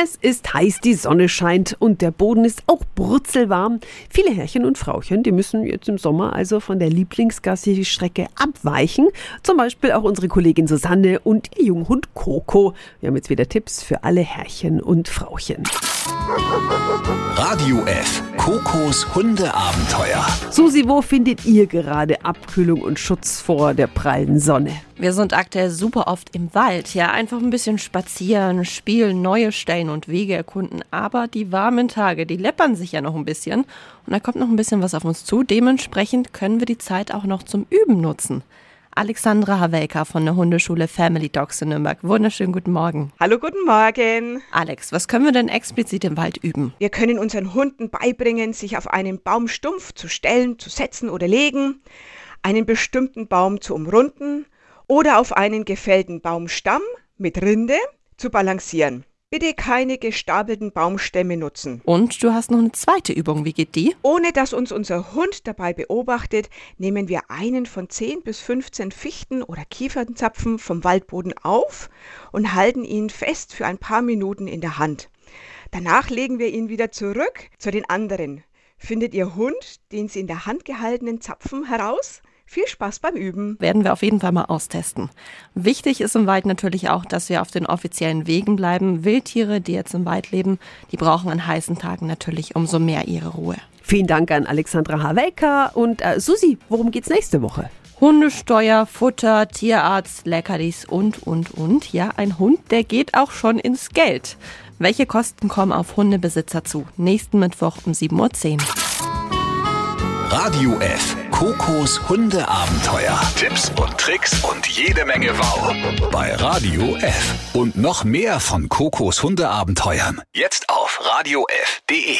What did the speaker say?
Es ist heiß, die Sonne scheint und der Boden ist auch brutzelwarm. Viele Herrchen und Frauchen, die müssen jetzt im Sommer also von der Lieblingsgassi-Strecke abweichen. Zum Beispiel auch unsere Kollegin Susanne und ihr Junghund Coco. Wir haben jetzt wieder Tipps für alle Herrchen und Frauchen. Radio F. Kokos Hundeabenteuer. Susi, wo findet ihr gerade Abkühlung und Schutz vor der prallen Sonne? Wir sind aktuell super oft im Wald. Ja, einfach ein bisschen spazieren, spielen, neue Stellen und Wege erkunden. Aber die warmen Tage, die läppern sich ja noch ein bisschen. Und da kommt noch ein bisschen was auf uns zu. Dementsprechend können wir die Zeit auch noch zum Üben nutzen. Alexandra Havelka von der Hundeschule Family Dogs in Nürnberg. Wunderschönen guten Morgen. Hallo, guten Morgen. Alex, was können wir denn explizit im Wald üben? Wir können unseren Hunden beibringen, sich auf einen Baumstumpf zu stellen, zu setzen oder legen, einen bestimmten Baum zu umrunden oder auf einen gefällten Baumstamm mit Rinde zu balancieren. Bitte keine gestapelten Baumstämme nutzen. Und du hast noch eine zweite Übung. Wie geht die? Ohne dass uns unser Hund dabei beobachtet, nehmen wir einen von 10 bis 15 Fichten oder Kiefernzapfen vom Waldboden auf und halten ihn fest für ein paar Minuten in der Hand. Danach legen wir ihn wieder zurück zu den anderen. Findet Ihr Hund den Sie in der Hand gehaltenen Zapfen heraus? Viel Spaß beim Üben. Werden wir auf jeden Fall mal austesten. Wichtig ist im Wald natürlich auch, dass wir auf den offiziellen Wegen bleiben. Wildtiere, die jetzt im Wald leben, die brauchen an heißen Tagen natürlich umso mehr ihre Ruhe. Vielen Dank an Alexandra Havelka und äh, Susi, worum geht's nächste Woche? Hundesteuer, Futter, Tierarzt, Leckerlis und, und, und. Ja, ein Hund, der geht auch schon ins Geld. Welche Kosten kommen auf Hundebesitzer zu? Nächsten Mittwoch um 7.10 Uhr. Radio F. Kokos Hundeabenteuer. Tipps und Tricks und jede Menge Wow. Bei Radio F. Und noch mehr von Kokos Hundeabenteuern. Jetzt auf radiof.de.